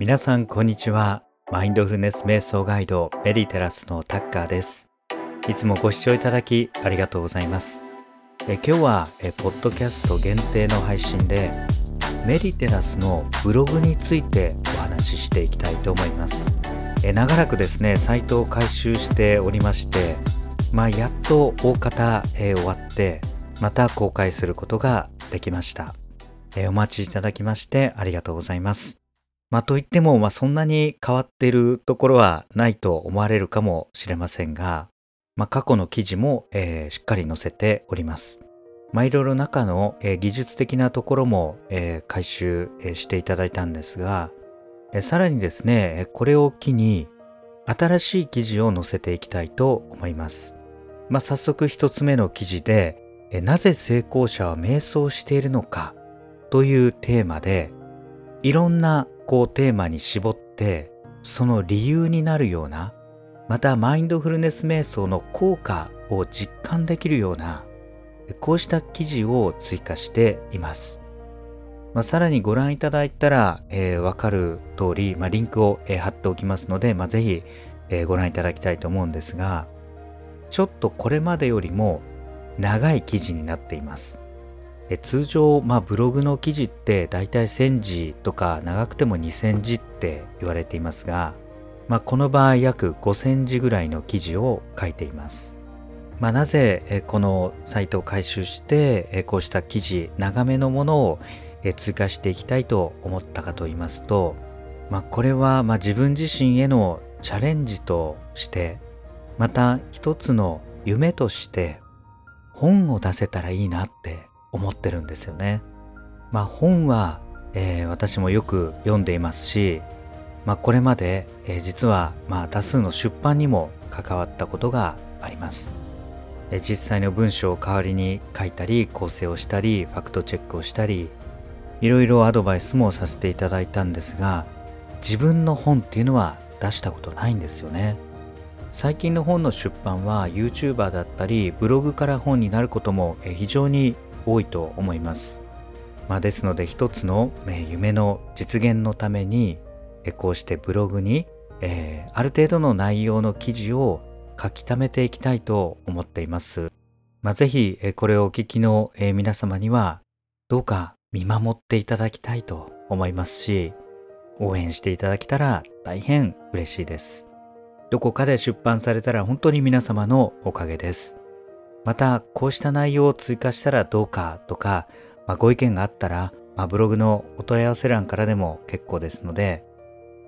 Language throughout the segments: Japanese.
皆さんこんにちは。マインドフルネス瞑想ガイドメディテラスのタッカーです。いつもご視聴いただきありがとうございます。え今日はえポッドキャスト限定の配信でメディテラスのブログについてお話ししていきたいと思います。え長らくですねサイトを改修しておりましてまあやっと大方、え終わってまた公開することができました。えお待ちいただきましてありがとうございます。まあ、といっても、まあ、そんなに変わってるところはないと思われるかもしれませんが、まあ、過去の記事も、えー、しっかり載せております。まあ、いろいろ中の、えー、技術的なところも、えー、回収、えー、していただいたんですが、えー、さらにですね、これを機に新しい記事を載せていきたいと思います。まあ、早速一つ目の記事で、えー、なぜ成功者は瞑想しているのかというテーマで、いろんなこうテーマに絞ってその理由になるようなまたマインドフルネス瞑想の効果を実感できるようなこうした記事を追加しています。まあ、さらにご覧いただいたら、えー、わかる通り、まあ、リンクを、えー、貼っておきますので、まあ、ぜひ、えー、ご覧いただきたいと思うんですが、ちょっとこれまでよりも長い記事になっています。通常、まあ、ブログの記事ってだいたい1000字とか長くても2000字って言われていますが、まあ、この場合約5000字ぐらいの記事を書いています。まあ、なぜこのサイトを改修してこうした記事長めのものを追加していきたいと思ったかと言いますと、まあ、これはま自分自身へのチャレンジとしてまた一つの夢として本を出せたらいいなって思ってるんですよね。まあ本は、えー、私もよく読んでいますし、まあ、これまで、えー、実は、まあ、多数の出版にも関わったことがあります。え実際の文章を代わりに書いたり構成をしたりファクトチェックをしたりいろいろアドバイスもさせていただいたんですが自分の本っていうのは出したことないんですよね。最近の本の出版は YouTuber だったりブログから本になることも非常に多いと思います。まあ、ですので一つの、え夢の実現のために、えこうしてブログに、えー、ある程度の内容の記事を書き溜めていきたいと思っています。まあ、ぜひ、えこれをお聞きの、え皆様にはどうか見守っていただきたいと思いますし応援していただけたら大変嬉しいです。どこかで出版されたら本当に皆様のおかげです。またこうした内容を追加したらどうかとか、まあ、ご意見があったら、まあ、ブログのお問い合わせ欄からでも結構ですので、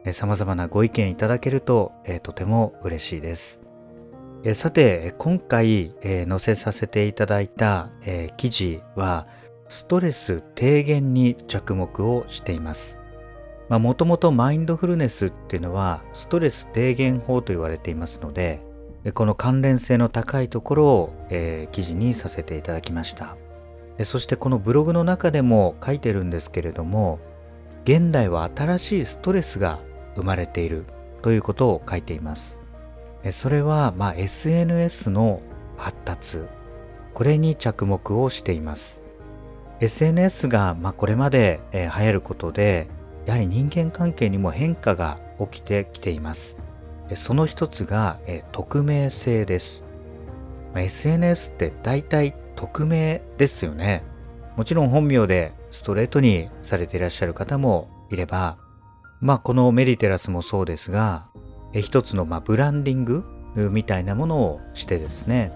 え様々なご意見いただけると、えとても嬉しいです。えさて、今回、え載せさせていただいた、え記事は、ストレス低減に着目をしています。もともとマインドフルネスっていうのはストレス低減法と言われていますので、この関連性の高いところを、えー、記事にさせていただきました。そしてこのブログの中でも書いてるんですけれども現代は新しいストレスが生まれているということを書いています。それは、まあ、SNS の発達。これに着目をしています。SNS が、まあ、これまで、えー、流行ることでやはり人間関係にも変化が起きてきています。その一つが、え匿名性です。ま SNS って大体匿名ですよね。もちろん本名でストレートにされていらっしゃる方もいれば、まあこのメディテラスもそうですが、え一つのまブランディングみたいなものをしてですね、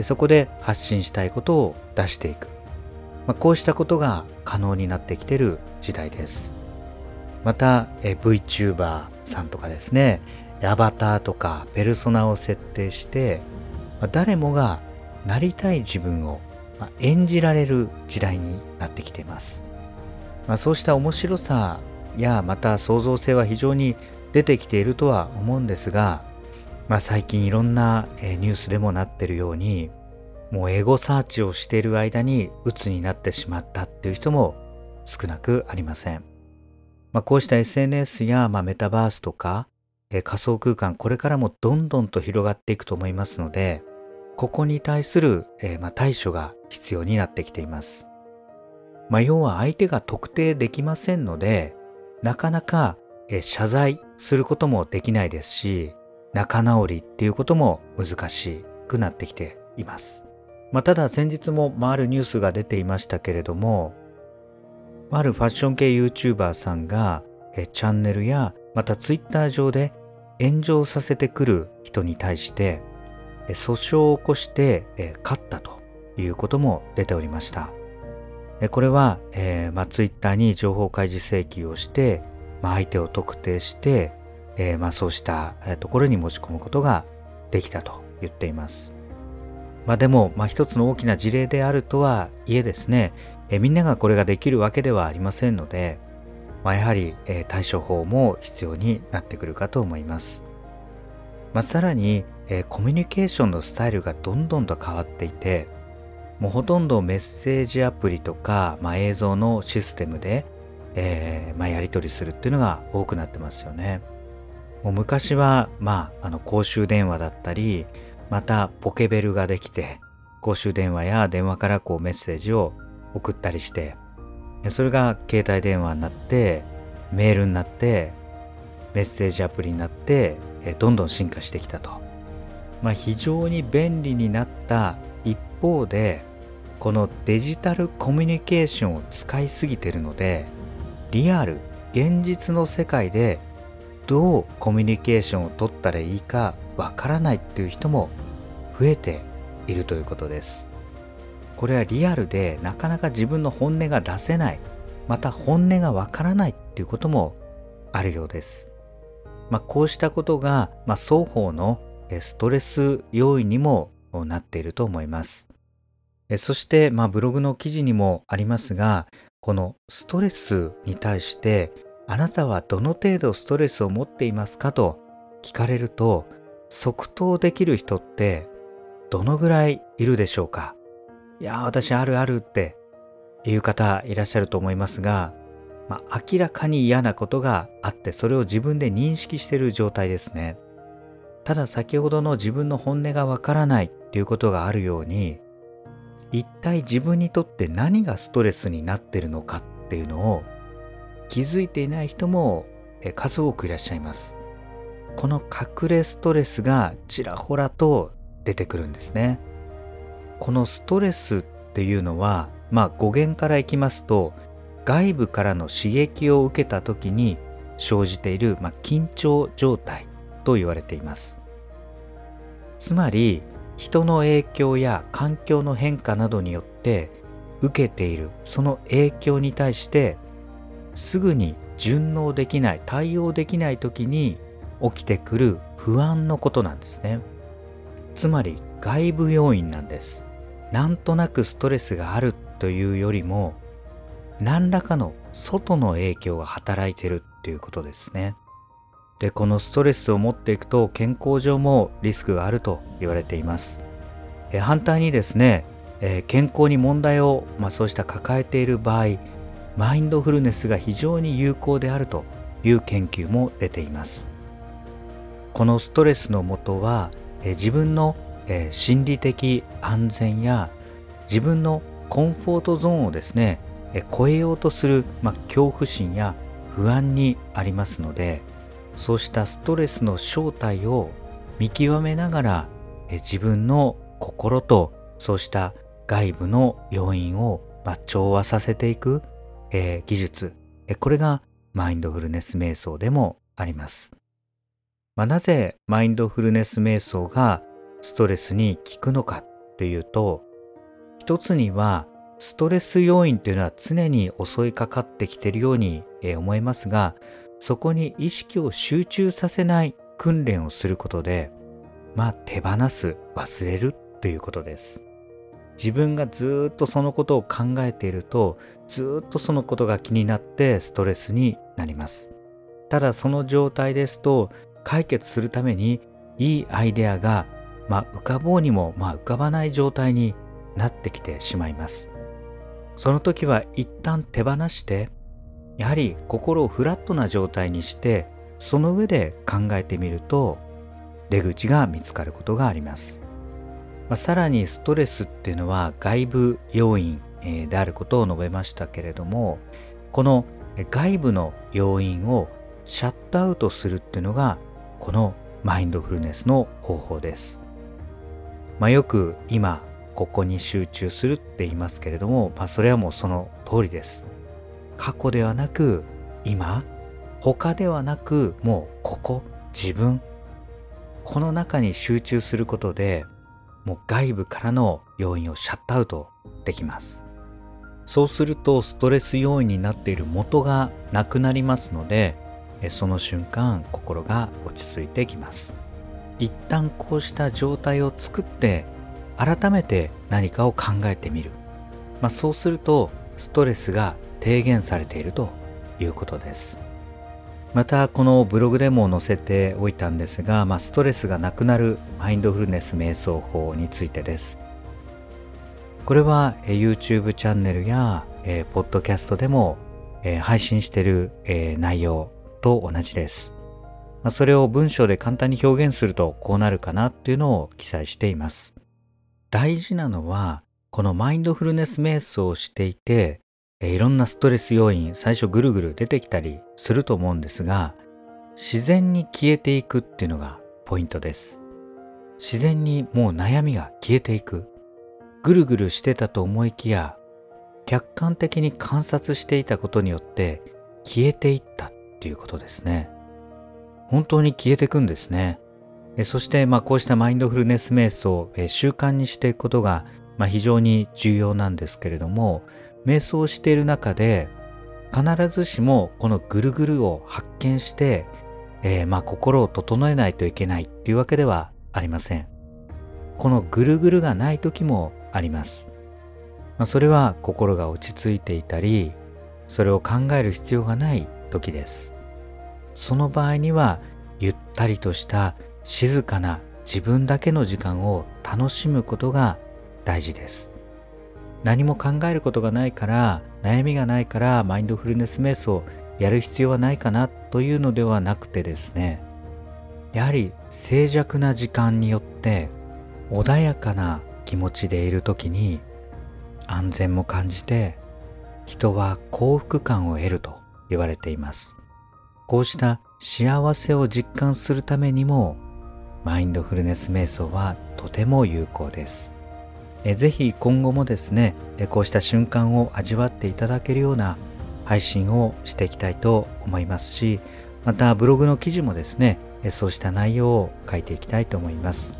そこで発信したいことを出していく。まあ、こうしたことが可能になってきてる時代です。また、え VTuber さんとかですね、アバターとかペルソナを設定して、ま、誰もがなりたい自分を、演じられる時代になってきています。まあ、そうした面白さやまた創造性は非常に出てきているとは思うんですが、まあ、最近いろんなニュースでもなってるようにもうエゴサーチをしている間に鬱になってしまったっていう人も少なくありません。まあ、こうした SNS やまあメタバースとかえ仮想空間これからもどんどんと広がっていくと思いますのでここに対する、えま対処が必要になってきています。まあ、要は相手が特定できませんのでなかなかえ謝罪することもできないですし仲直りっていうことも難しくなってきています。まあ、ただ先日も、まあ、あるニュースが出ていましたけれどもあるファッション系 YouTuber さんがえチャンネルやまた Twitter 上で炎上させてくる人に対して訴訟を起こして勝ったということも出ておりました。これは、えーまあ、Twitter に情報開示請求をして、まあ、相手を特定して、えーまあ、そうしたところに持ち込むことができたと言っています。まあ、でも、まあ、一つの大きな事例であるとはいえですね、えー、みんながこれができるわけではありませんので、まあ、やはり、え、対処法も必要になってくるかと思います。まあ、さらに、え、コミュニケーションのスタイルがどんどんと変わっていて、もうほとんどメッセージアプリとか、まあ、映像のシステムで、えー、まあ、やり取りするっていうのが多くなってますよね。もう昔は、まあ、あの公衆電話だったり、またポケベルができて、公衆電話や電話からこうメッセージを送ったりして、それが携帯電話になって、メールになって、メッセージアプリになって、どんどん進化してきたと。まあ、非常に便利になった一方で、このデジタルコミュニケーションを使いすぎてるのでリアル現実の世界でどうコミュニケーションを取ったらいいかわからないっていう人も増えているということですこれはリアルでなかなか自分の本音が出せない。また本音がわからないっていうこともあるようです。まあ、こうしたことが、まあ、双方のストレス要因にもなっていると思います。そして、まあ、ブログの記事にもありますが、このストレスに対して、あなたはどの程度ストレスを持っていますかと聞かれると、即答できる人ってどのぐらいいるでしょうか？いや、私あるあるっていう方いらっしゃると思いますが、まあ、明らかに嫌なことがあってそれを自分で認識している状態ですね。ただ先ほどの自分の本音がわからないっていうことがあるように一体自分にとって何がストレスになってるのかっていうのを気づいていない人も数多くいらっしゃいます。この隠れストレスがちらほらと出てくるんですね。このストレスっていうのは、まあ語源からいきますと、外部からの刺激を受けた時に生じている、まあ、緊張状態と言われています。つまり人の影響や環境の変化などによって受けているその影響に対してすぐに順応できない対応できない時に起きてくる不安のことなんですねつまり外部要因なんです。なんとなくストレスがあるというよりも何らかの外の影響が働いてるっていうことですね。でこのストレスを持っていくと健康上もリスクがあると言われています。え反対にですね、え健康に問題を、まあ、そうした抱えている場合マインドフルネスが非常に有効であるという研究も出ています。このストレスのもとは、え自分の、え心理的安全や自分のコンフォートゾーンをですね、え超えようとする、まあ、恐怖心や不安にありますのでそうしたストレスの正体を見極めながらえ自分の心とそうした外部の要因をまあ調和させていく、え、技術、えこれがマインドフルネス瞑想でもあります。まあ、なぜマインドフルネス瞑想がストレスに効くのかっていうと一つにはストレス要因っていうのは常に襲いかかってきているように思いますがそこに意識を集中させない訓練をすることで、まあ手放す、忘れるということです。自分がずっとそのことを考えていると、ずっとそのことが気になってストレスになります。ただその状態ですと、解決するためにいいアイデアが、まあ、浮かぼうにも、まあ、浮かばない状態になってきてしまいます。その時は一旦手放してやはり心をフラットな状態にしてその上で考えてみると出口が見つかることがあります、まあ、さらにストレスっていうのは外部要因であることを述べましたけれどもこの外部の要因をシャットアウトするっていうのがこのマインドフルネスの方法です。まあ、よく今ここに集中するって言いますけれども、まあ、それはもうその通りです。過去ではなく今他ではなくもうここ自分。この中に集中することでもう外部からの要因をシャットアウトできます。そうするとストレス要因になっている元がなくなりますのでその瞬間心が落ち着いてきます。一旦こうした状態を作って改めて何かを考えてみる、まあ、そうするとストレスが低減されているということです。またこのブログでも載せておいたんですが、まあ、ストレスがなくなるマインドフルネス瞑想法についてです。これは YouTube チャンネルや、えー、ポッドキャストでも、えー、配信している、えー、内容と同じです、まあ、それを文章で簡単に表現するとこうなるかなっていうのを記載しています。大事なのはこのマインドフルネス瞑想をしていていろんなストレス要因最初ぐるぐる出てきたりすると思うんですが自然に消えていくっていうのがポイントです。自然にもう悩みが消えていく。ぐるぐるしてたと思いきや客観的に観察していたことによって消えていったっていうことですね。本当に消えていくんですねそしてまあこうしたマインドフルネス瞑想習慣にしていくことがまあ非常に重要なんですけれども瞑想している中で必ずしもこのぐるぐるを発見して、えー、まあ心を整えないといけないっていうわけではありません。このぐるぐるがない時もあります。まあ、それは心が落ち着いていたり、それを考える必要がない時です。その場合にはゆったりとした静かな自分だけの時間を楽しむことが大事です。何も考えることがないから悩みがないからマインドフルネス瞑想やる必要はないかなというのではなくてですねやはり静寂な時間によって穏やかな気持ちでいる時に安全も感じて人は幸福感を得ると言われていますこうした幸せを実感するためにもマインドフルネス瞑想はとても有効です。えぜひ今後もですねこうした瞬間を味わっていただけるような配信をしていきたいと思いますしまたブログの記事もですねそうした内容を書いていきたいと思います。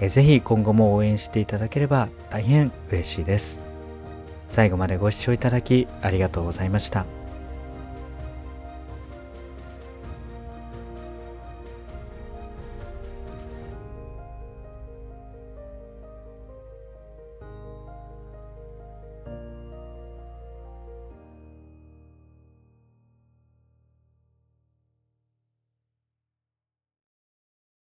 ぜひ今後も応援していただければ大変嬉しいです。最後までご視聴いただきありがとうございました。